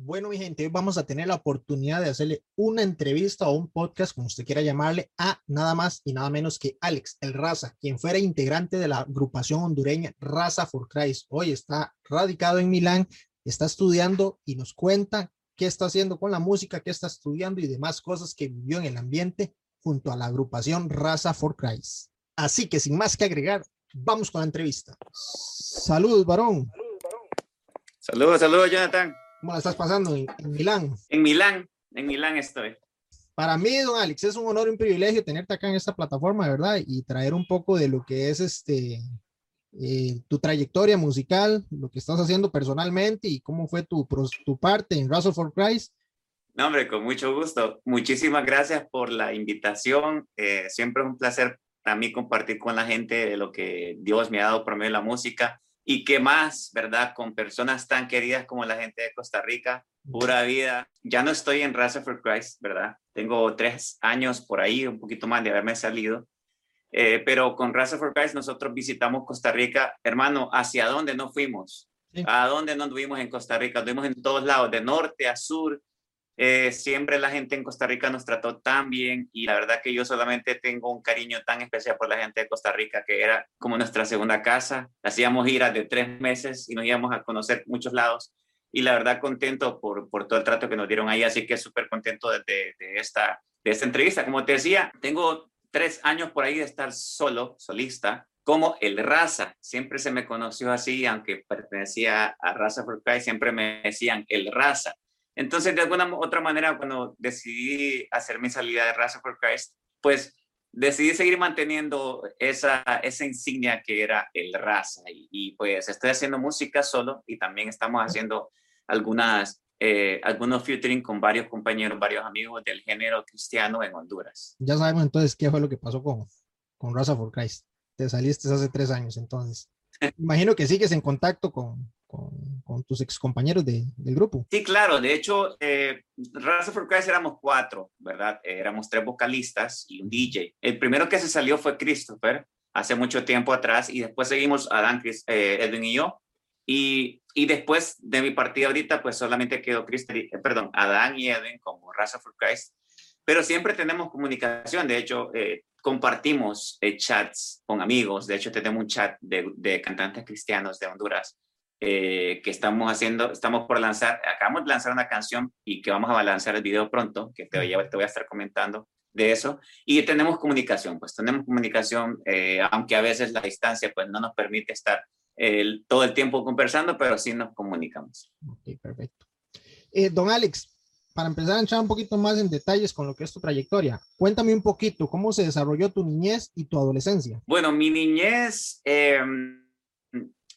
Bueno, mi gente, hoy vamos a tener la oportunidad de hacerle una entrevista o un podcast, como usted quiera llamarle, a nada más y nada menos que Alex, el Raza, quien fuera integrante de la agrupación hondureña Raza for Christ. Hoy está radicado en Milán, está estudiando y nos cuenta qué está haciendo con la música, qué está estudiando y demás cosas que vivió en el ambiente junto a la agrupación Raza for Christ. Así que sin más que agregar, vamos con la entrevista. Saludos, varón. Saludos, saludos, Jonathan. ¿Cómo la estás pasando en, en, Milán? En Milán, en Milán estoy. Para mí, don Alex, es un honor y un privilegio tenerte acá en esta plataforma, ¿verdad? Y traer un poco de lo que es este, eh, tu trayectoria musical, lo que estás haciendo personalmente y cómo fue tu, tu parte en Russell for Christ. No, hombre, con mucho gusto. Muchísimas gracias por la invitación. Eh, siempre es un placer para mí compartir con la gente de lo que Dios me ha dado por medio de la música y qué más, ¿verdad? Con personas tan queridas como la gente de Costa Rica, pura vida. Ya no estoy en Raza for Christ, ¿verdad? Tengo tres años por ahí, un poquito más de haberme salido. Eh, pero con Raza for Christ nosotros visitamos Costa Rica. Hermano, ¿hacia dónde no fuimos? Sí. ¿A dónde no anduvimos en Costa Rica? Anduvimos en todos lados, de norte a sur. Eh, siempre la gente en Costa Rica nos trató tan bien y la verdad que yo solamente tengo un cariño tan especial por la gente de Costa Rica que era como nuestra segunda casa. Hacíamos giras de tres meses y nos íbamos a conocer muchos lados y la verdad contento por, por todo el trato que nos dieron ahí, así que súper contento de, de, esta, de esta entrevista. Como te decía, tengo tres años por ahí de estar solo, solista, como el Raza. Siempre se me conoció así, aunque pertenecía a Raza Christ, siempre me decían el Raza. Entonces, de alguna otra manera, cuando decidí hacer mi salida de Raza for Christ, pues decidí seguir manteniendo esa, esa insignia que era el Raza. Y, y, pues estoy haciendo música solo y también estamos haciendo algunas, eh, algunos featuring con varios compañeros, varios amigos del género cristiano en Honduras. Ya sabemos entonces qué fue lo que pasó con, con Raza for Christ. Te saliste hace tres años entonces. Imagino que sigues en contacto con, con, con tus ex compañeros de, del grupo. Sí, claro. De hecho, eh, Raza for Christ éramos cuatro, ¿verdad? Éramos tres vocalistas y un DJ. El primero que se salió fue Christopher hace mucho tiempo atrás y después seguimos Adán, Chris, eh, Edwin y yo. Y, y, después de mi partida ahorita, pues solamente quedó Chris, eh, perdón, Adán y Edwin como Raza for Christ. Pero siempre tenemos comunicación. De hecho, eh, compartimos eh, chats con amigos. De hecho, tenemos un chat de, de cantantes cristianos de Honduras eh, que estamos haciendo, estamos por lanzar, acabamos de lanzar una canción y que vamos a lanzar el video pronto, que te voy a, te voy a estar comentando de eso. Y tenemos comunicación, pues tenemos comunicación, eh, aunque a veces la distancia pues no nos permite estar el, todo el tiempo conversando, pero sí nos comunicamos. Ok, perfecto. Eh, don Alex, para empezar a entrar un poquito más en detalles con lo que es tu trayectoria, cuéntame un poquito cómo se desarrolló tu niñez y tu adolescencia. Bueno, mi niñez, eh,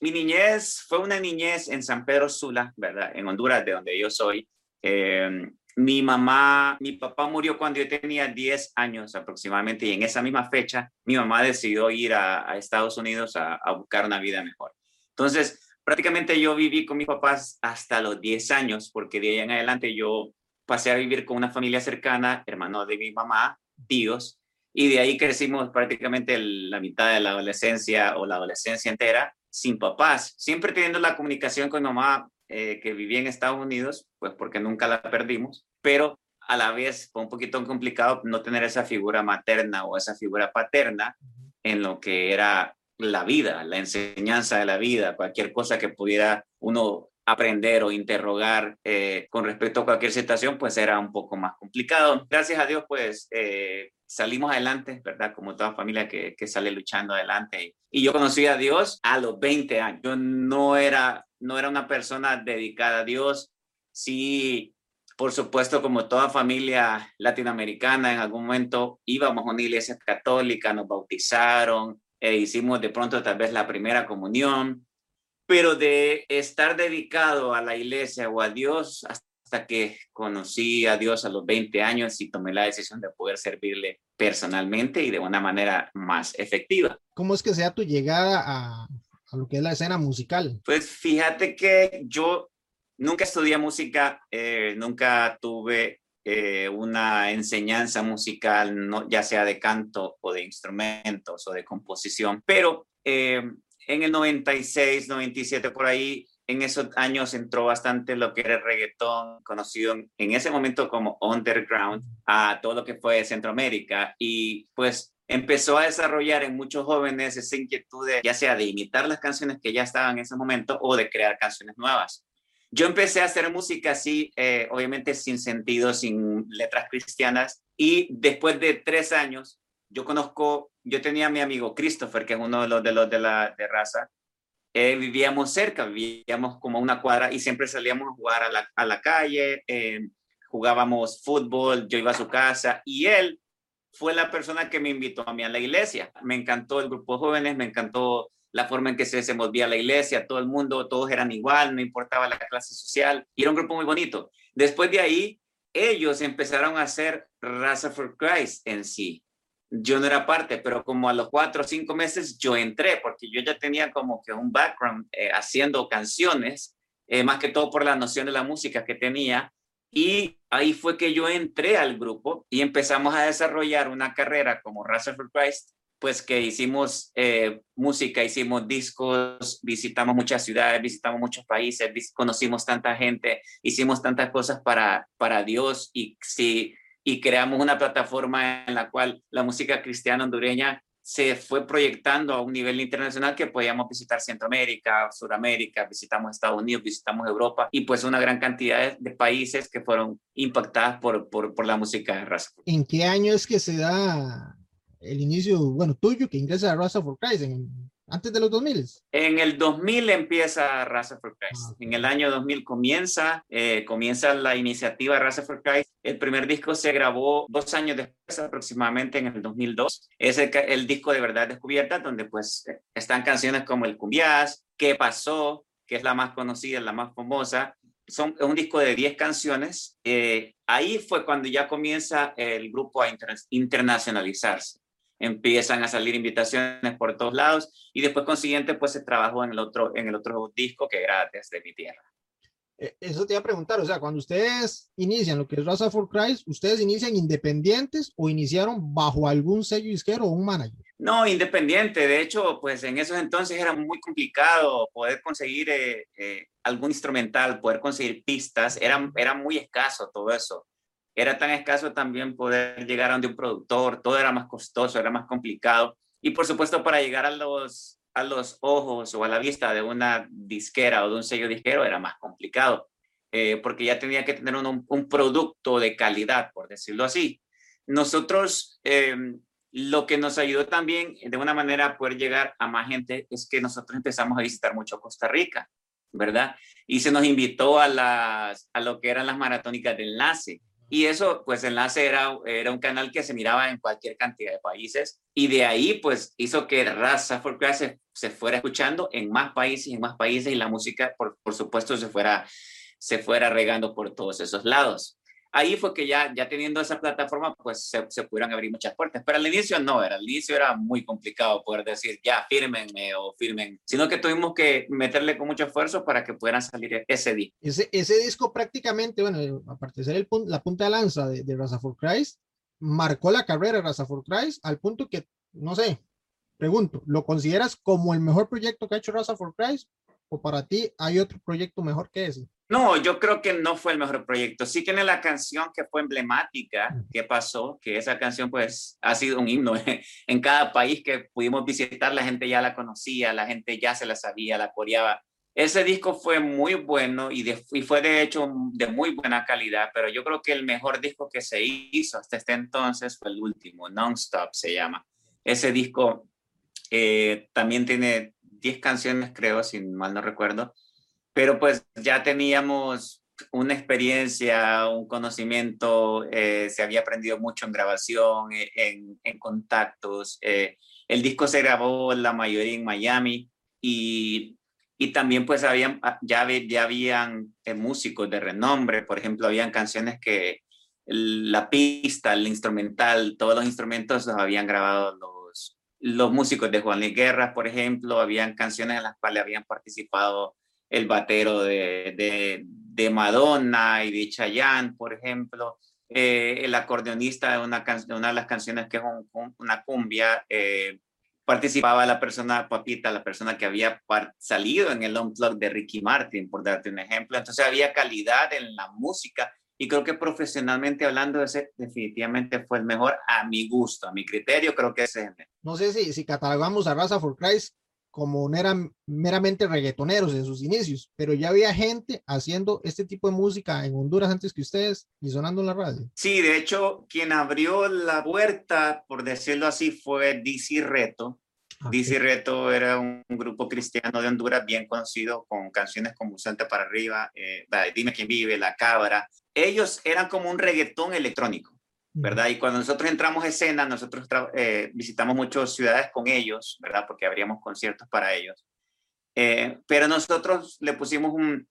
mi niñez fue una niñez en San Pedro Sula, ¿verdad? En Honduras, de donde yo soy. Eh, mi mamá, mi papá murió cuando yo tenía 10 años aproximadamente y en esa misma fecha mi mamá decidió ir a, Estados Unidos a, a, buscar una vida mejor. Entonces, prácticamente yo viví con mis papás hasta los 10 años porque de ahí en adelante yo pasé a vivir con una familia cercana, hermano de mi mamá, tíos, y de ahí crecimos prácticamente la mitad de la adolescencia o la adolescencia entera sin papás, siempre teniendo la comunicación con mi mamá eh, que vivía en Estados Unidos, pues porque nunca la perdimos, pero a la vez fue un poquito complicado no tener esa figura materna o esa figura paterna en lo que era la vida, la enseñanza de la vida, cualquier cosa que pudiera uno aprender o interrogar eh, con respecto a cualquier situación, pues era un poco más complicado. Gracias a Dios, pues eh, salimos adelante, ¿verdad? Como toda familia que, que, sale luchando adelante. Y yo conocí a Dios a los 20 años. Yo no era, no era una persona dedicada a Dios. Sí, por supuesto, como toda familia latinoamericana, en algún momento íbamos a una iglesia católica, nos bautizaron, e hicimos de pronto tal vez la primera comunión, pero de estar dedicado a la iglesia o a Dios hasta que conocí a Dios a los 20 años y tomé la decisión de poder servirle personalmente y de una manera más efectiva. ¿Cómo es que sea tu llegada a, a lo que es la escena musical? Pues fíjate que yo nunca estudié música, eh, nunca tuve eh, una enseñanza musical, no, ya sea de canto o de instrumentos o de composición, pero eh, en el 96, 97, por ahí, en esos años entró bastante lo que era el reggaetón, conocido en, ese momento como underground, a todo lo que fue Centroamérica. Y pues empezó a desarrollar en muchos jóvenes esa inquietud de, ya sea de imitar las canciones que ya estaban en ese momento o de crear canciones nuevas. Yo empecé a hacer música así, eh, obviamente sin sentido, sin letras cristianas, y después de tres años, yo conozco, yo tenía a mi amigo Christopher, que es uno de los de, los de la de raza, eh, vivíamos cerca, vivíamos como una cuadra y siempre salíamos a jugar a la, a la calle, eh, jugábamos fútbol, yo iba a su casa y él fue la persona que me invitó a mí a la iglesia. Me encantó el grupo de jóvenes, me encantó la forma en que se desenvolvía la iglesia, todo el mundo, todos eran igual, no importaba la clase social, y era un grupo muy bonito. Después de ahí, ellos empezaron a hacer Raza for Christ en sí yo no era parte, pero como a los cuatro o cinco meses yo entré, porque yo ya tenía como que un background eh, haciendo canciones, eh, más que todo por la noción de la música que tenía. Y ahí fue que yo entré al grupo y empezamos a desarrollar una carrera como Raza for Christ, pues que hicimos eh, música, hicimos discos, visitamos muchas ciudades, visitamos muchos países, conocimos tanta gente, hicimos tantas cosas para, para Dios y si y creamos una plataforma en la cual la música cristiana hondureña se fue proyectando a un nivel internacional que podíamos visitar Centroamérica, Sudamérica, visitamos Estados Unidos, visitamos Europa y pues una gran cantidad de, países que fueron impactadas por, por, por, la música de Raza. ¿En qué año es que se da el inicio, bueno, tuyo, que ingresa a Raza for Christ? ¿En, antes de los 2000? En el 2000 empieza Raza for Christ. Ah, en el año 2000 comienza, eh, comienza la iniciativa Raza for Christ. El primer disco se grabó dos años después, aproximadamente en el 2002. Es el, disco de verdad descubierta, donde pues están canciones como El Cumbiás, ¿Qué pasó? que es la más conocida, la más famosa. Son, es un disco de 10 canciones. Eh, ahí fue cuando ya comienza el grupo a internacionalizarse empiezan a salir invitaciones por todos lados y después consiguiente pues se trabajó en el otro, en el otro disco que era Desde mi tierra. Eh, eso te iba a preguntar, o sea, cuando ustedes inician lo que es Raza for Christ, ¿ustedes inician independientes o iniciaron bajo algún sello disquero o un manager? No, independiente. De hecho, pues en esos entonces era muy complicado poder conseguir eh, eh, algún instrumental, poder conseguir pistas. Era, era muy escaso todo eso era tan escaso también poder llegar a donde un productor, todo era más costoso, era más complicado. Y por supuesto, para llegar a los, a los ojos o a la vista de una disquera o de un sello disquero era más complicado, eh, porque ya tenía que tener un, un, producto de calidad, por decirlo así. Nosotros, eh, lo que nos ayudó también de una manera a poder llegar a más gente es que nosotros empezamos a visitar mucho Costa Rica, ¿verdad? Y se nos invitó a, las, a lo que eran las maratónicas de enlace y eso, pues Enlace era, era un canal que se miraba en cualquier cantidad de países. Y de ahí, pues hizo que Raza for se, se, fuera escuchando en más países y en más países y la música, por, por supuesto, se fuera, se fuera regando por todos esos lados ahí fue que ya, ya teniendo esa plataforma, pues se, se, pudieron abrir muchas puertas. Pero al inicio no, era, al inicio era muy complicado poder decir, ya, fírmenme o firmen, sino que tuvimos que meterle con mucho esfuerzo para que pudieran salir ese disco. Ese, disco prácticamente, bueno, aparte de ser el, la punta de lanza de, de Raza for Christ, marcó la carrera de Raza for Christ al punto que, no sé, pregunto, ¿lo consideras como el mejor proyecto que ha hecho Raza for Christ? o para ti hay otro proyecto mejor que ese? No, yo creo que no fue el mejor proyecto. Sí tiene la canción que fue emblemática, que pasó, que esa canción pues ha sido un himno en cada país que pudimos visitar, la gente ya la conocía, la gente ya se la sabía, la coreaba. Ese disco fue muy bueno y, y fue de hecho de muy buena calidad, pero yo creo que el mejor disco que se hizo hasta este entonces fue el último, Non-Stop se llama. Ese disco eh, también tiene 10 canciones, creo, si mal no recuerdo pero pues ya teníamos una experiencia, un conocimiento, eh, se había aprendido mucho en grabación, eh, en, contactos. Eh, el disco se grabó la mayoría en Miami y, y también pues habían, ah, ya, ya habían músicos de renombre, por ejemplo, habían canciones que la pista, el instrumental, todos los instrumentos los habían grabado los, los músicos de Juan Luis Guerra, por ejemplo, habían canciones en las cuales habían participado el batero de, de, Madonna y de Chayanne, por ejemplo, eh, el acordeonista de una, una de las canciones que es una cumbia, eh, participaba la persona, Papita, la persona que había salido en el Unplugged de Ricky Martin, por darte un ejemplo. Entonces había calidad en la música y creo que profesionalmente hablando, ese definitivamente fue el mejor a mi gusto, a mi criterio, creo que ese es No sé si, si catalogamos a Raza for Christ como no eran meramente reggaetoneros en sus inicios, pero ya había gente haciendo este tipo de música en Honduras antes que ustedes y sonando en la radio. Sí, de hecho, quien abrió la puerta, por decirlo así, fue DC Reto. DC Reto era un, grupo cristiano de Honduras bien conocido con canciones como Salta para arriba, eh, Dime quién vive, La Cabra. Ellos eran como un reggaetón electrónico. ¿Verdad? Y cuando nosotros entramos a escena, nosotros eh, visitamos muchas ciudades con ellos, ¿verdad? Porque abríamos conciertos para ellos. Eh, pero nosotros le pusimos un,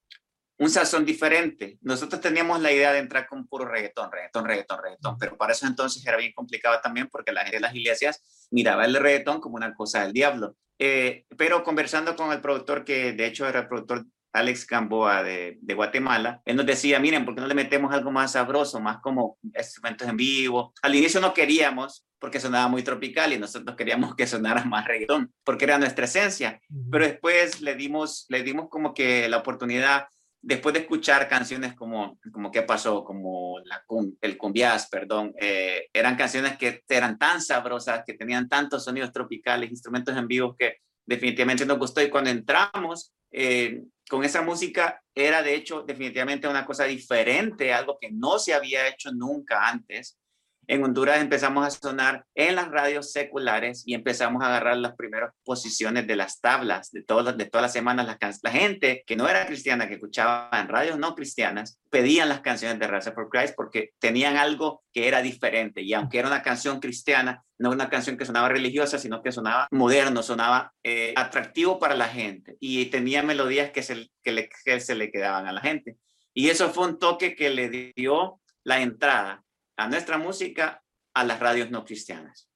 un sazón diferente. Nosotros teníamos la idea de entrar con puro reggaetón, reggaetón, reggaetón, reggaetón, pero para eso entonces era bien complicado también porque la gente de las iglesias miraba el reggaetón como una cosa del diablo. Eh, pero conversando con el productor, que de hecho era el productor Alex Gamboa de, de, Guatemala, él nos decía, miren, ¿por qué no le metemos algo más sabroso, más como instrumentos en vivo? Al inicio no queríamos porque sonaba muy tropical y nosotros queríamos que sonara más reggaetón, porque era nuestra esencia, pero después le dimos, le dimos como que la oportunidad, después de escuchar canciones como, como ¿Qué pasó? Como la, el cumbias, perdón, eh, eran canciones que eran tan sabrosas, que tenían tantos sonidos tropicales, instrumentos en vivo que definitivamente nos gustó y cuando entramos, eh, con esa música era de hecho definitivamente una cosa diferente, algo que no se había hecho nunca antes en Honduras empezamos a sonar en las radios seculares y empezamos a agarrar las primeras posiciones de las tablas de todas, de todas las semanas. La, la gente que no era cristiana, que escuchaba en radios no cristianas, pedían las canciones de Raza for Christ porque tenían algo que era diferente. Y aunque era una canción cristiana, no una canción que sonaba religiosa, sino que sonaba moderno, sonaba eh, atractivo para la gente y tenía melodías que se, que, que se le quedaban a la gente. Y eso fue un toque que le dio la entrada a nuestra música a las radios no cristianas.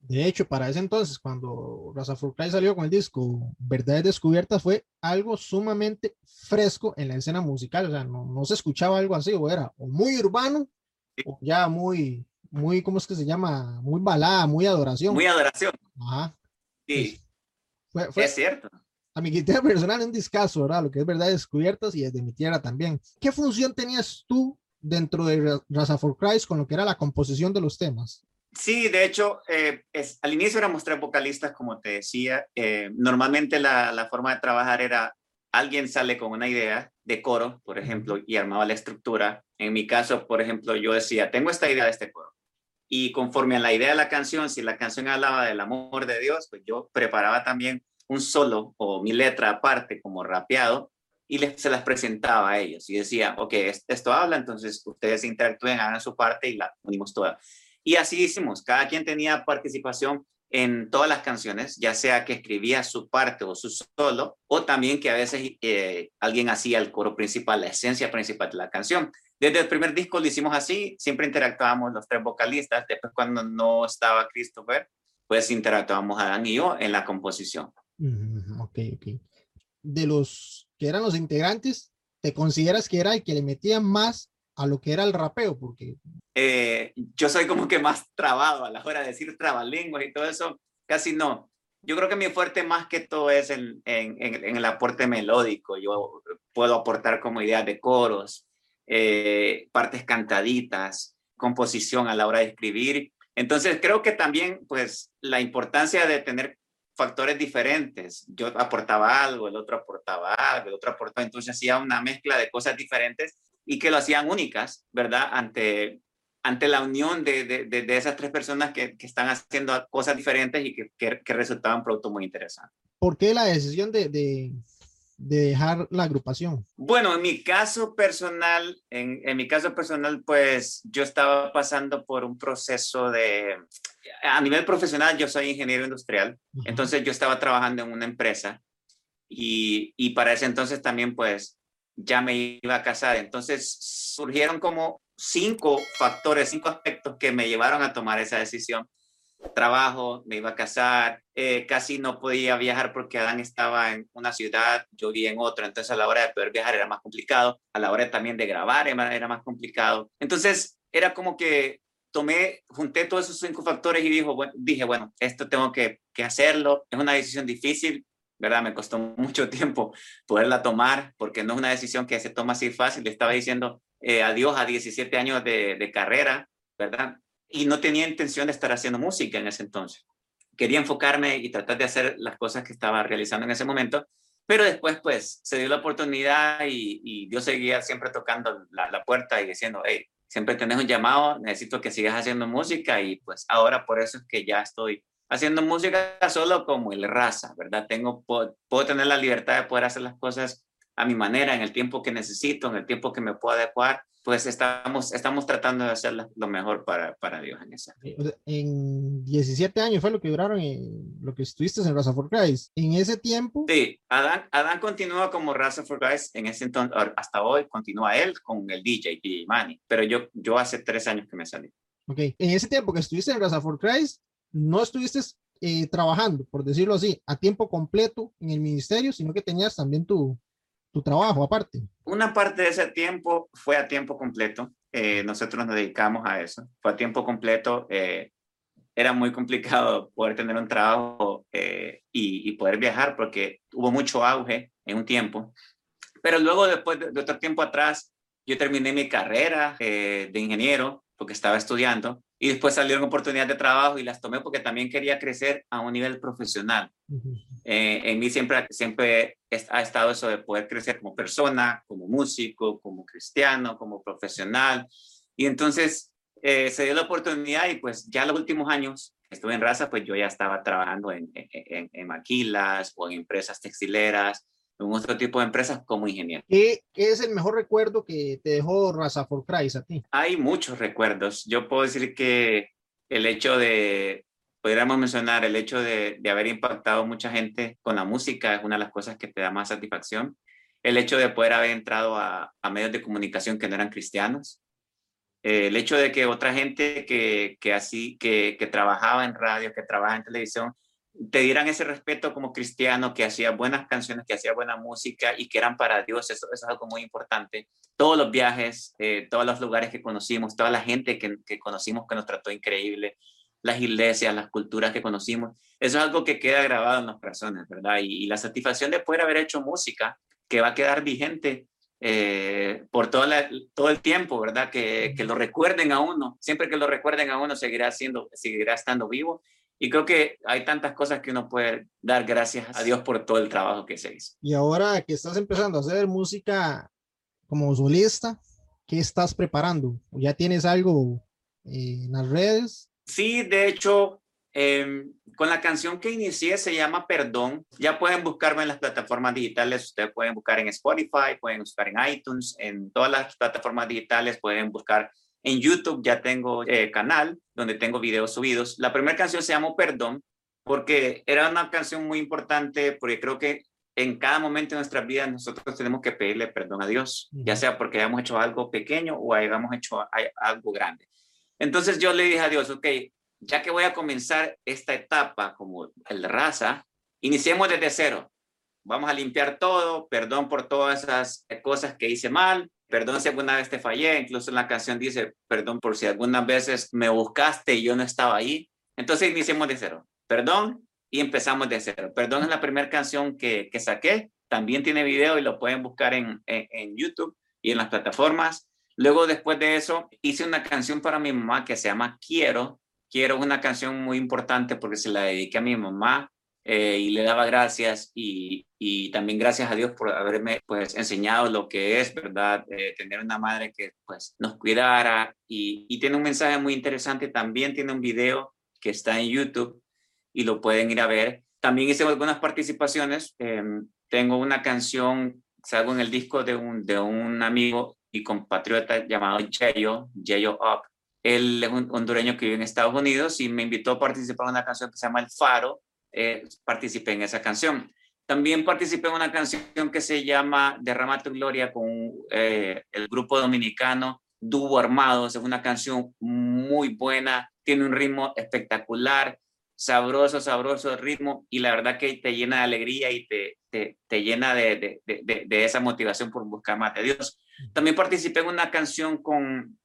De hecho, para ese entonces, cuando Raza Furcay salió con el disco Verdades Descubiertas, fue algo sumamente fresco en la escena musical. O sea, no, no se escuchaba algo así, o era o muy urbano, o ya muy, muy, ¿cómo es que se llama? Muy balada, muy adoración. Muy adoración. Ajá. Sí. Fue, fue, es cierto. A mi criterio personal, un discazo, ¿verdad? Lo que es Verdades Descubiertas y desde mi tierra también. ¿Qué función tenías tú dentro de Raza for Christ con lo que era la composición de los temas. Sí, de hecho, eh, es, al inicio éramos tres vocalistas, como te decía. Eh, normalmente la, la, forma de trabajar era alguien sale con una idea de coro, por ejemplo, y armaba la estructura. En mi caso, por ejemplo, yo decía, tengo esta idea de este coro. Y conforme a la idea de la canción, si la canción hablaba del amor de Dios, pues yo preparaba también un solo o mi letra aparte como rapeado y les, se las presentaba a ellos y decía, ok, esto habla, entonces ustedes interactúen, hagan su parte y la unimos toda. Y así hicimos, cada quien tenía participación en todas las canciones, ya sea que escribía su parte o su solo, o también que a veces eh, alguien hacía el coro principal, la esencia principal de la canción. Desde el primer disco lo hicimos así, siempre interactuábamos los tres vocalistas, después cuando no estaba Christopher, pues interactuábamos Adán y yo en la composición. ok, ok. De los que eran los integrantes, ¿te consideras que era el que le metía más a lo que era el rapeo? Porque eh, yo soy como que más trabado a la hora de decir trabalenguas y todo eso, casi no. yo creo que mi fuerte más que todo es en, en, en el aporte melódico. Yo puedo aportar como ideas de coros, eh, partes cantaditas, composición a la hora de escribir. Entonces creo que también pues la importancia de tener factores diferentes. Yo aportaba algo, el otro aportaba algo, el otro aportaba, entonces hacía una mezcla de cosas diferentes y que lo hacían únicas, ¿verdad? Ante, ante la unión de, de, de esas tres personas que, que, están haciendo cosas diferentes y que, que, que resultaban un producto muy interesante. ¿Por qué la decisión de, de dejar la agrupación? Bueno, en mi caso personal, en, en, mi caso personal, pues yo estaba pasando por un proceso de, a nivel profesional, yo soy ingeniero industrial, uh -huh. entonces yo estaba trabajando en una empresa y, y para ese entonces también pues ya me iba a casar, entonces surgieron como cinco factores, cinco aspectos que me llevaron a tomar esa decisión trabajo, me iba a casar, eh, casi no podía viajar porque Adán estaba en una ciudad, yo vivía en otra, entonces a la hora de poder viajar era más complicado, a la hora también de grabar era, más complicado. Entonces era como que tomé, junté todos esos cinco factores y dijo, dije, bueno, esto tengo que, que hacerlo, es una decisión difícil, ¿verdad? Me costó mucho tiempo poderla tomar porque no es una decisión que se toma así fácil. Le estaba diciendo eh, adiós a 17 años de carrera, ¿verdad? Y no tenía intención de estar haciendo música en ese entonces. Quería enfocarme y tratar de hacer las cosas que estaba realizando en ese momento, pero después pues se dio la oportunidad y, y Dios seguía siempre tocando la, la, puerta y diciendo, hey, siempre tenés un llamado, necesito que sigas haciendo música y pues ahora por eso es que ya estoy haciendo música solo como el raza, ¿verdad? Tengo, puedo, puedo tener la libertad de poder hacer las cosas a mi manera, en el tiempo que necesito, en el tiempo que me puedo adecuar pues estamos, estamos tratando de hacer lo mejor para, para Dios en esa. En 17 años fue lo que duraron, en, lo que estuviste en Raza for Christ. En ese tiempo. Sí, Adán, Adán continúa como Raza for Christ en ese entonces, hasta hoy continúa él con el DJ, DJ Manny, pero yo, yo hace tres años que me salí. Ok, en ese tiempo que estuviste en Raza for Christ, no estuviste eh, trabajando, por decirlo así, a tiempo completo en el ministerio, sino que tenías también tu, tu trabajo aparte? Una parte de ese tiempo fue a tiempo completo. Eh, nosotros nos dedicamos a eso. Fue a tiempo completo. Eh, era muy complicado poder tener un trabajo eh, y, poder viajar porque hubo mucho auge en un tiempo. Pero luego, después de, de otro tiempo atrás, yo terminé mi carrera de ingeniero porque estaba estudiando y después salieron oportunidades de trabajo y las tomé porque también quería crecer a un nivel profesional. Uh -huh. eh, en mí siempre, siempre ha estado eso de poder crecer como persona, como músico, como cristiano, como profesional. Y entonces eh, se dio la oportunidad y pues ya los últimos años estuve en raza, pues yo ya estaba trabajando en, en, en maquilas o en empresas textileras en otro tipo de empresas como ingeniero. ¿Qué, ¿Qué, es el mejor recuerdo que te dejó Raza for Christ a ti? Hay muchos recuerdos. Yo puedo decir que el hecho de, podríamos mencionar, el hecho de, de haber impactado mucha gente con la música es una de las cosas que te da más satisfacción. El hecho de poder haber entrado a, a medios de comunicación que no eran cristianos. Eh, el hecho de que otra gente que, que así, que, que trabajaba en radio, que trabajaba en televisión, te dieran ese respeto como cristiano, que hacía buenas canciones, que hacía buena música y que eran para Dios, eso, eso es algo muy importante. Todos los viajes, eh, todos los lugares que conocimos, toda la gente que, que, conocimos que nos trató increíble, las iglesias, las culturas que conocimos, eso es algo que queda grabado en las personas, ¿verdad? Y, y la satisfacción de poder haber hecho música que va a quedar vigente eh, por toda la, todo el tiempo, ¿verdad? Que, que, lo recuerden a uno, siempre que lo recuerden a uno seguirá, siendo, seguirá estando vivo y creo que hay tantas cosas que uno puede dar gracias a Dios por todo el trabajo que se hizo. Y ahora que estás empezando a hacer música como solista, ¿qué estás preparando? ¿Ya tienes algo eh, en las redes? Sí, de hecho, eh, con la canción que inicié se llama Perdón. Ya pueden buscarme en las plataformas digitales. Ustedes pueden buscar en Spotify, pueden buscar en iTunes, en todas las plataformas digitales, pueden buscar en YouTube ya tengo eh, canal donde tengo videos subidos. La primera canción se llamó Perdón porque era una canción muy importante porque creo que en cada momento de nuestras vidas nosotros tenemos que pedirle perdón a Dios, ya sea porque hayamos hecho algo pequeño o hayamos hecho algo grande. Entonces yo le dije a Dios, ok, ya que voy a comenzar esta etapa como el raza, iniciemos desde cero. Vamos a limpiar todo, perdón por todas esas cosas que hice mal, perdón si alguna vez te fallé, incluso en la canción dice, perdón por si algunas veces me buscaste y yo no estaba ahí. Entonces iniciemos de cero, perdón, y empezamos de cero. Perdón es la primera canción que, que saqué, también tiene video y lo pueden buscar en, en, en, YouTube y en las plataformas. Luego, después de eso, hice una canción para mi mamá que se llama Quiero. Quiero es una canción muy importante porque se la dediqué a mi mamá eh, y le daba gracias y, y, también gracias a Dios por haberme pues enseñado lo que es, ¿verdad? Eh, tener una madre que pues nos cuidara y, y, tiene un mensaje muy interesante. También tiene un video que está en YouTube y lo pueden ir a ver. También hice algunas participaciones. Eh, tengo una canción, salgo en el disco de un, de un amigo y compatriota llamado Yeyo, Yeyo Up. Él es un hondureño que vive en Estados Unidos y me invitó a participar en una canción que se llama El Faro. Eh, participé en esa canción. También participé en una canción que se llama Derrama tu Gloria con eh, el grupo dominicano Dúo Armados. Es una canción muy buena, tiene un ritmo espectacular, sabroso, sabroso el ritmo y la verdad que te llena de alegría y te, te, te llena de, de, de, esa motivación por buscar más de Dios. También participé en una canción con,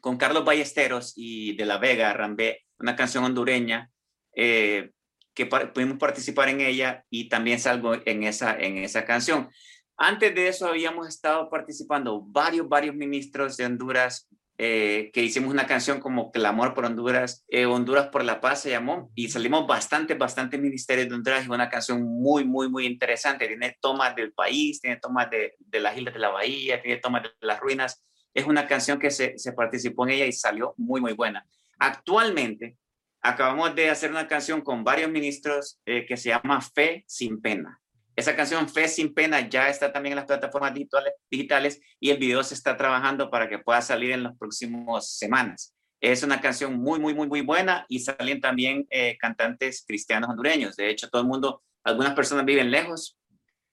con Carlos Ballesteros y de La Vega, Rambé, una canción hondureña, eh, que pudimos participar en ella y también salgo en esa, en esa canción. Antes de eso habíamos estado participando varios, varios ministros de Honduras eh, que hicimos una canción como Clamor por Honduras, eh, Honduras por la Paz se llamó, y salimos bastante, bastante ministerios de Honduras, y una canción muy, muy, muy interesante, tiene tomas del país, tiene tomas de, de las islas de la bahía, tiene tomas de las ruinas, es una canción que se, se participó en ella y salió muy, muy buena. Actualmente, acabamos de hacer una canción con varios ministros eh, que se llama Fe sin Pena. Esa canción Fe sin pena ya está también en las plataformas digitales, y el video se está trabajando para que pueda salir en las próximas semanas. Es una canción muy, muy, muy, muy buena y salen también eh, cantantes cristianos hondureños. De hecho, todo el mundo, algunas personas viven lejos.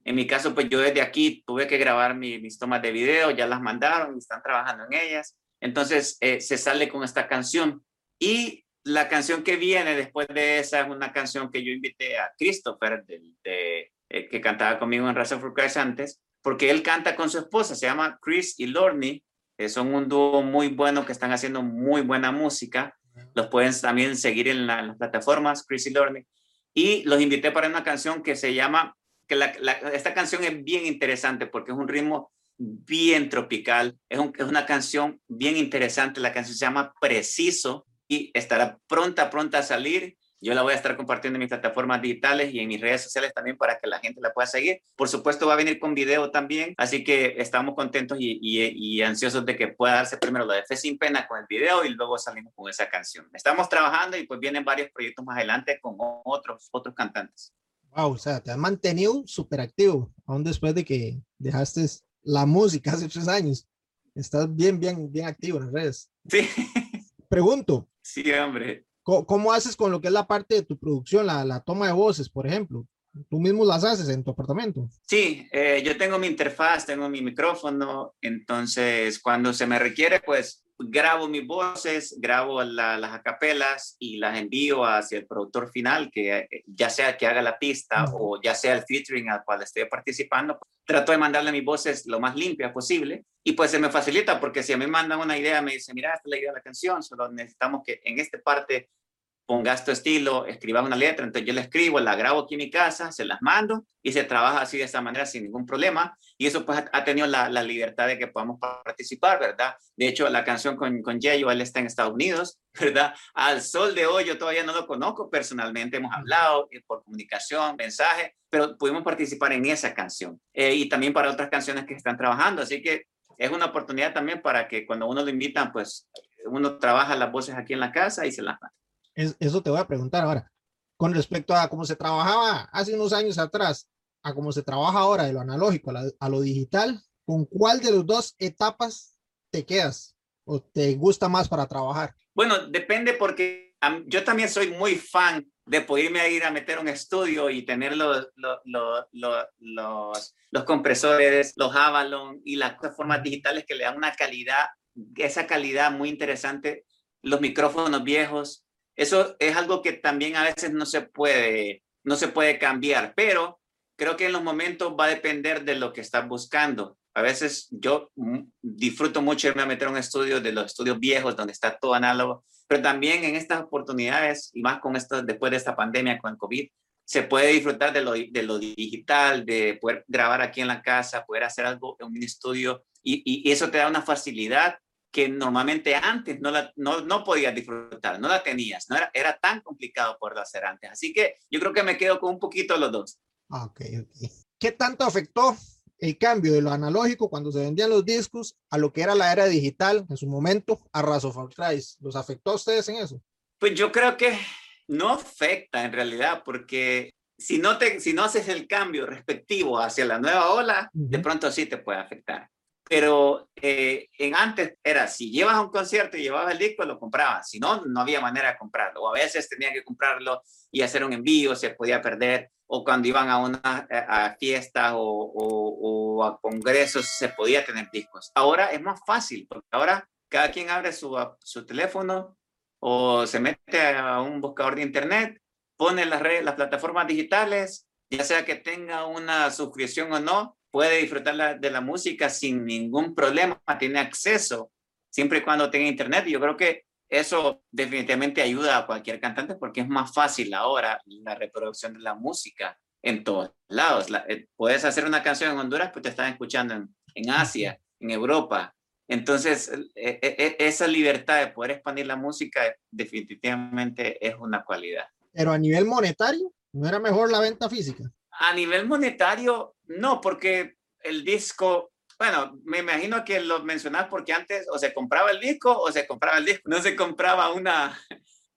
En mi caso, pues yo desde aquí tuve que grabar mi, mis tomas de video, ya las mandaron y están trabajando en ellas. Entonces, eh, se sale con esta canción. Y la canción que viene después de esa es una canción que yo invité a Christopher de, de eh, que cantaba conmigo en Raza for Christ antes, porque él canta con su esposa, se llama Chris y Lorne, eh, son un dúo muy bueno que están haciendo muy buena música. Los pueden también seguir en, la, en las plataformas, Chris y Lorne. Y los invité para una canción que se llama, que la, esta canción es bien interesante porque es un ritmo bien tropical, es, un, es una canción bien interesante, la canción se llama Preciso y estará pronta, pronta a salir yo la voy a estar compartiendo en mis plataformas digitales y en mis redes sociales también para que la gente la pueda seguir. Por supuesto va a venir con video también, así que estamos contentos y, y, y ansiosos de que pueda darse primero la de Fe sin pena con el video y luego salimos con esa canción. Estamos trabajando y pues vienen varios proyectos más adelante con otros, otros cantantes. Wow, o sea, te has mantenido súper activo, aún después de que dejaste la música hace tres años. Estás bien, bien, bien activo en las redes. Sí. Pregunto. Sí, hombre. ¿Cómo, haces con lo que es la parte de tu producción, la, la, toma de voces, por ejemplo? ¿Tú mismo las haces en tu apartamento? Sí, eh, yo tengo mi interfaz, tengo mi micrófono, entonces cuando se me requiere, pues grabo mis voces, grabo la, las acapelas y las envío hacia el productor final, que eh, ya sea que haga la pista o ya sea el featuring al cual estoy participando, trato de mandarle mis voces lo más limpias posible y pues se me facilita porque si a mí me mandan una idea, me dicen, mira, esta es la idea de la canción, solo necesitamos que en esta parte pongas tu estilo, escribas una letra, entonces yo la escribo, la grabo aquí en mi casa, se las mando y se trabaja así de esta manera sin ningún problema y eso pues ha tenido la, la libertad de que podamos participar, ¿verdad? De hecho, la canción con, con Yeyo, él está en Estados Unidos, ¿verdad? Al sol de hoy yo todavía no lo conozco personalmente, hemos hablado eh, por comunicación, mensaje, pero pudimos participar en esa canción eh, y también para otras canciones que están trabajando, así que es una oportunidad también para que cuando uno lo invitan, pues uno trabaja las voces aquí en la casa y se las manda es, eso te voy a preguntar ahora. Con respecto a cómo se trabajaba hace unos años atrás, a cómo se trabaja ahora de lo analógico a, la, a lo digital, ¿con cuál de las dos etapas te quedas o te gusta más para trabajar? Bueno, depende porque yo también soy muy fan de poderme ir a meter un estudio y tener los, los, los, los, los compresores, los Avalon y las plataformas digitales que le dan una calidad, esa calidad muy interesante, los micrófonos viejos, eso es algo que también a veces no se puede, no se puede cambiar, pero creo que en los momentos va a depender de lo que estás buscando. A veces yo disfruto mucho irme a meter un estudio de los estudios viejos donde está todo análogo, pero también en estas oportunidades y más con esto después de esta pandemia con COVID, se puede disfrutar de lo, de lo digital, de poder grabar aquí en la casa, poder hacer algo en un estudio y eso te da una facilidad que normalmente antes no, la, no, no podías disfrutar, no la tenías, no era, era tan complicado poderlo hacer antes. Así que yo creo que me quedo con un poquito los dos. Ah, ok, ok. ¿Qué tanto afectó el cambio de lo analógico cuando se vendían los discos a lo que era la era digital en su momento a Raz of ¿Los afectó a ustedes en eso? Pues yo creo que no afecta en realidad, porque si no, te, si no haces el cambio respectivo hacia la nueva ola, de pronto sí te puede afectar. Pero eh, en antes era, si llevas un concierto y llevabas el disco, lo comprabas. Si no, no había manera de comprarlo. O a veces tenía que comprarlo y hacer un envío, se podía perder. O cuando iban a una a fiestas o, o, a congresos, se podía tener discos. Ahora es más fácil, porque ahora cada quien abre su, su teléfono o se mete a un buscador de internet, pone las, redes, las plataformas digitales, ya sea que tenga una suscripción o no, puede disfrutar de la música sin ningún problema, tiene acceso siempre y cuando tenga internet. Yo creo que eso definitivamente ayuda a cualquier cantante porque es más fácil ahora la reproducción de la música en todos lados. Eh, puedes hacer una canción en Honduras, pues te están escuchando en, en Asia, en Europa. Entonces, e, e, e, esa libertad de poder expandir la música definitivamente es una cualidad. Pero a nivel monetario, ¿no era mejor la venta física? A nivel monetario, no, porque el disco, bueno, me imagino que lo mencionas porque antes o se compraba el disco o se compraba el disco, no se compraba una,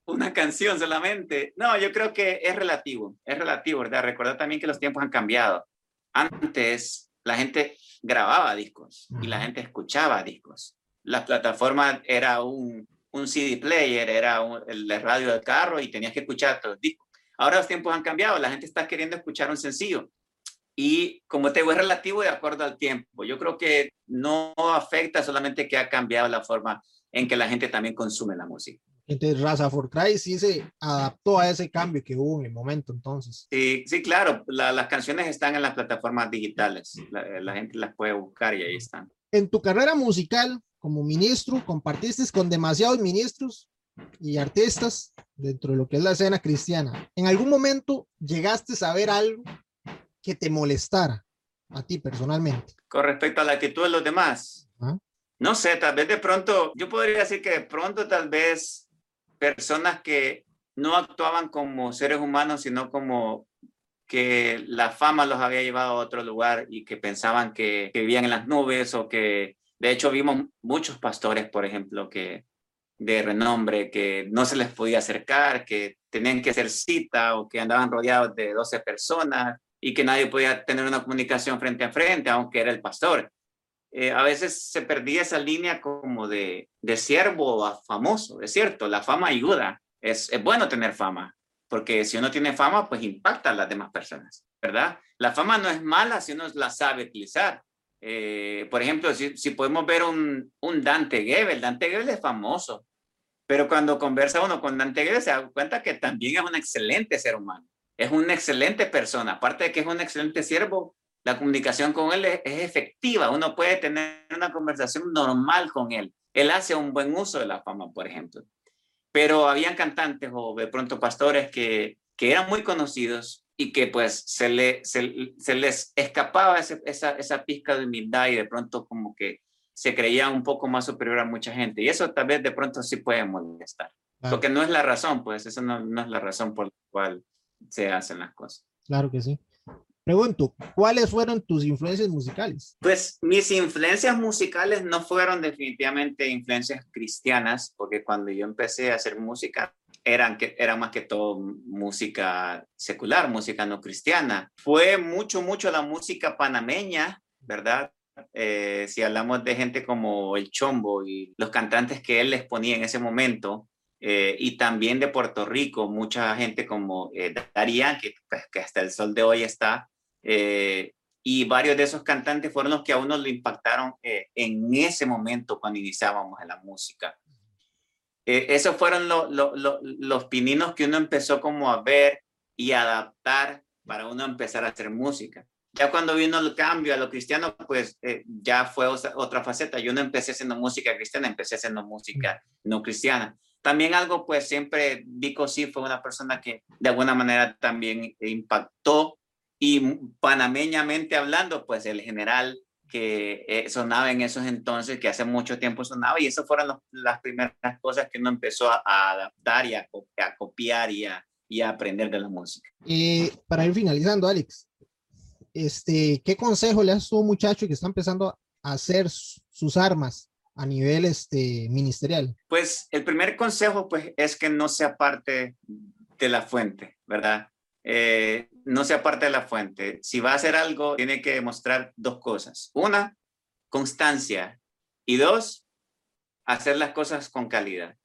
una canción solamente. No, yo creo que es relativo, es relativo, ¿verdad? Recordar también que los tiempos han cambiado. Antes la gente grababa discos y la gente escuchaba discos. La plataforma era un, un CD player, era el radio del carro y tenías que escuchar todos los discos. Ahora los tiempos han cambiado, la gente está queriendo escuchar un sencillo y como te digo, es relativo de acuerdo al tiempo. Yo creo que no afecta solamente que ha cambiado la forma en que la gente también consume la música. Entonces, Raza for Cry sí se adaptó a ese cambio que hubo en el momento entonces. Sí, sí claro, las canciones están en las plataformas digitales, la, la, gente las puede buscar y ahí están. En tu carrera musical como ministro, compartiste con demasiados ministros y artistas dentro de lo que es la escena cristiana. ¿En algún momento llegaste a saber algo que te molestara a ti personalmente? Con respecto a la actitud de los demás. No sé, tal vez de pronto, yo podría decir que de pronto tal vez personas que no actuaban como seres humanos, sino como que la fama los había llevado a otro lugar y que pensaban que, que vivían en las nubes o que, de hecho, vimos muchos pastores, por ejemplo, que de renombre, que no se les podía acercar, que tenían que hacer cita o que andaban rodeados de 12 personas y que nadie podía tener una comunicación frente a frente, aunque era el pastor. Eh, a veces se perdía esa línea como de, de siervo a famoso, es cierto, la fama ayuda, es, es bueno tener fama, porque si uno tiene fama, pues impacta a las demás personas, ¿verdad? La fama no es mala si uno la sabe utilizar. Eh, por ejemplo, si, si, podemos ver un, un Dante Gebel, Dante Gebel es famoso, pero cuando conversa uno con Dante Gebel se da cuenta que también es un excelente ser humano es una excelente persona. Aparte de que es un excelente siervo, la comunicación con él es, efectiva. Uno puede tener una conversación normal con él. Él hace un buen uso de la fama, por ejemplo. Pero habían cantantes o de pronto pastores que, que eran muy conocidos y que pues se, le, se, les escapaba esa, esa pizca de humildad y de pronto como que se creían un poco más superior a mucha gente. Y eso tal vez de pronto sí puede molestar. Porque no es la razón, pues eso no, no es la razón por la cual se hacen las cosas. Claro que sí. Pregunto, ¿cuáles fueron tus influencias musicales? Pues mis influencias musicales no fueron definitivamente influencias cristianas, porque cuando yo empecé a hacer música, eran, que, era más que todo música secular, música no cristiana. Fue mucho, mucho la música panameña, ¿verdad? Eh, si hablamos de gente como el Chombo y los cantantes que él les ponía en ese momento, eh, y también de Puerto Rico, mucha gente como eh, Darían, que, pues, que, hasta el sol de hoy está, eh, y varios de esos cantantes fueron los que a uno le impactaron eh, en ese momento cuando iniciábamos la música. Esos fueron los pininos que uno empezó como a ver y adaptar para uno empezar a hacer música. Ya cuando vino el cambio a lo cristiano, pues ya fue otra faceta. Yo no empecé haciendo música cristiana, empecé haciendo música no cristiana También algo, pues siempre Vico sí fue una persona que de alguna manera también impactó y panameñamente hablando, pues el general que eh, sonaba en esos entonces, que hace mucho tiempo sonaba, y esas fueron las primeras cosas que uno empezó a, adaptar y a, copiar y a, y a, aprender de la música. Y para ir finalizando, Alex, este, ¿qué consejo le das a un muchacho que está empezando a hacer sus armas a nivel este, ministerial? Pues el primer consejo pues, es que no sea parte de la fuente, ¿verdad? Eh, no sea parte de la fuente. Si va a hacer algo, tiene que demostrar dos cosas. Una, constancia. Y dos, hacer las cosas con calidad.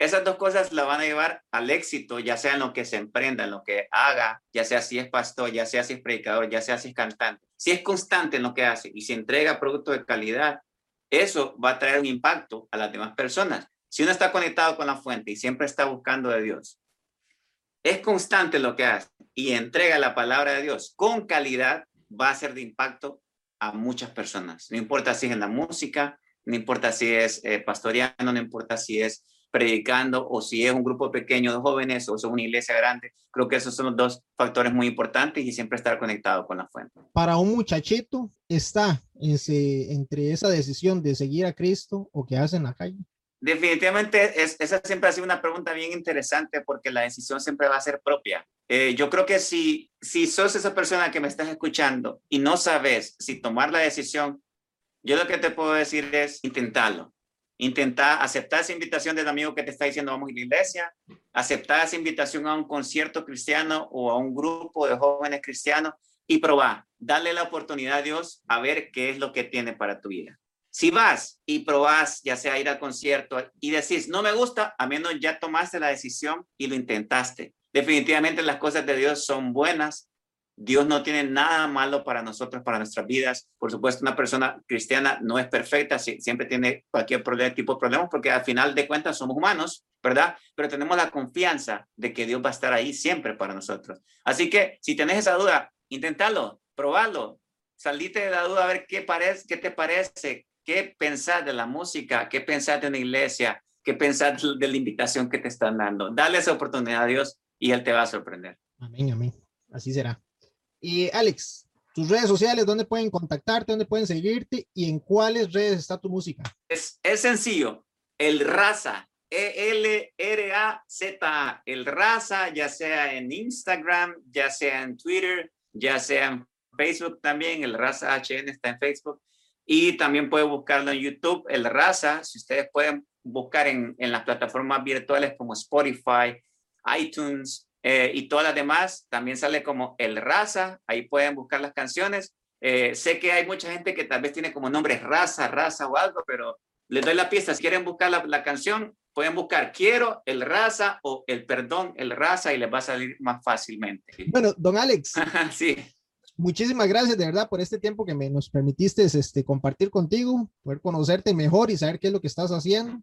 Esas dos cosas la van a llevar al éxito, ya sea en lo que se emprenda, en lo que haga, ya sea si es pastor, ya sea si es predicador, ya sea si es cantante. Si es constante en lo que hace y si entrega productos de calidad, eso va a traer un impacto a las demás personas. Si uno está conectado con la fuente y siempre está buscando de Dios, es constante lo que hace y entrega la palabra de Dios con calidad, va a ser de impacto a muchas personas. No importa si es en la música, no importa si es eh, pastoreando, no importa si es predicando o si es un grupo pequeño de jóvenes o es una iglesia grande. Creo que esos son los dos factores muy importantes y siempre estar conectado con la fuente. Para un muchachito está ese, entre esa decisión de seguir a Cristo o que hace en la calle. Definitivamente, es, esa siempre ha sido una pregunta bien interesante porque la decisión siempre va a ser propia. Eh, yo creo que si, si sos esa persona que me estás escuchando y no sabes si tomar la decisión, yo lo que te puedo decir es intentarlo. Intentar aceptar esa invitación del amigo que te está diciendo vamos a la iglesia, aceptar esa invitación a un concierto cristiano o a un grupo de jóvenes cristianos y probar, darle la oportunidad a Dios a ver qué es lo que tiene para tu vida. Si vas y probás, ya sea ir al concierto y decís, no me gusta, a menos ya tomaste la decisión y lo intentaste. Definitivamente las cosas de Dios son buenas. Dios no tiene nada malo para nosotros, para nuestras vidas. Por supuesto, una persona cristiana no es perfecta, siempre tiene cualquier tipo de problemas, porque al final de cuentas somos humanos, ¿verdad? Pero tenemos la confianza de que Dios va a estar ahí siempre para nosotros. Así que si tenés esa duda, inténtalo, probalo, salite de la duda a ver qué, parece, qué te parece, ¿Qué pensar de la música? ¿Qué pensar de una iglesia? ¿Qué pensar de la invitación que te están dando? Dale esa oportunidad a Dios y Él te va a sorprender. Amén, amén. Así será. Y Alex, tus redes sociales, ¿dónde pueden contactarte? ¿Dónde pueden seguirte? ¿Y en cuáles redes está tu música? Es, es sencillo. El Raza. E-L-R-A-Z-A. El Raza, ya sea en Instagram, ya sea en Twitter, ya sea en Facebook también. El Raza HN está en Facebook. Y también puede buscarlo en YouTube, El Raza. Si ustedes pueden buscar en, en las plataformas virtuales como Spotify, iTunes eh, y todas las demás, también sale como El Raza. Ahí pueden buscar las canciones. Eh, sé que hay mucha gente que tal vez tiene como nombre Raza, Raza o algo, pero les doy la pista. Si quieren buscar la, la canción, pueden buscar Quiero, El Raza o El Perdón, El Raza y les va a salir más fácilmente. Bueno, don Alex. sí muchísimas gracias de verdad por este tiempo que me, nos permitiste este, compartir contigo, poder conocerte mejor y saber qué es lo que estás haciendo.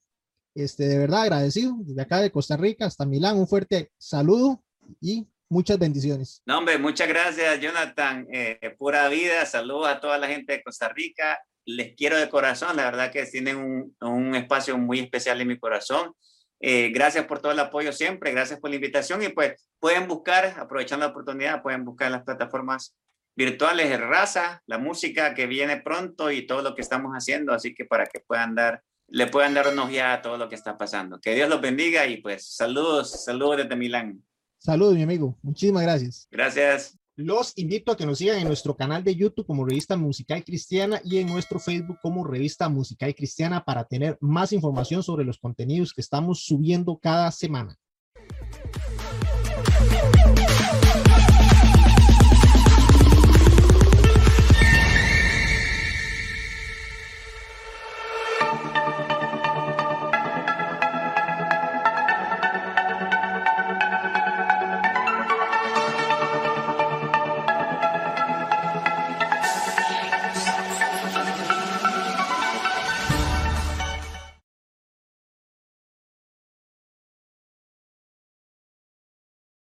Este, de verdad agradecido desde acá de Costa Rica hasta Milán. Un fuerte saludo y muchas bendiciones. No, hombre, muchas gracias, Jonathan. Eh, pura vida. Saludos a toda la gente de Costa Rica. Les quiero de corazón. La verdad que tienen un, espacio muy especial en mi corazón. Eh, gracias por todo el apoyo siempre. Gracias por la invitación. Y pues pueden buscar, aprovechando la oportunidad, pueden buscar las plataformas virtuales de raza, la música que viene pronto y todo lo que estamos haciendo, así que para que puedan dar, le puedan dar unos ya a todo lo que está pasando. Que Dios los bendiga y pues saludos, saludos desde Milán. Saludos, mi amigo. Muchísimas gracias. Gracias. Los invito a que nos sigan en nuestro canal de YouTube como Revista Musical Cristiana y en nuestro Facebook como Revista Musical Cristiana para tener más información sobre los contenidos que estamos subiendo cada semana.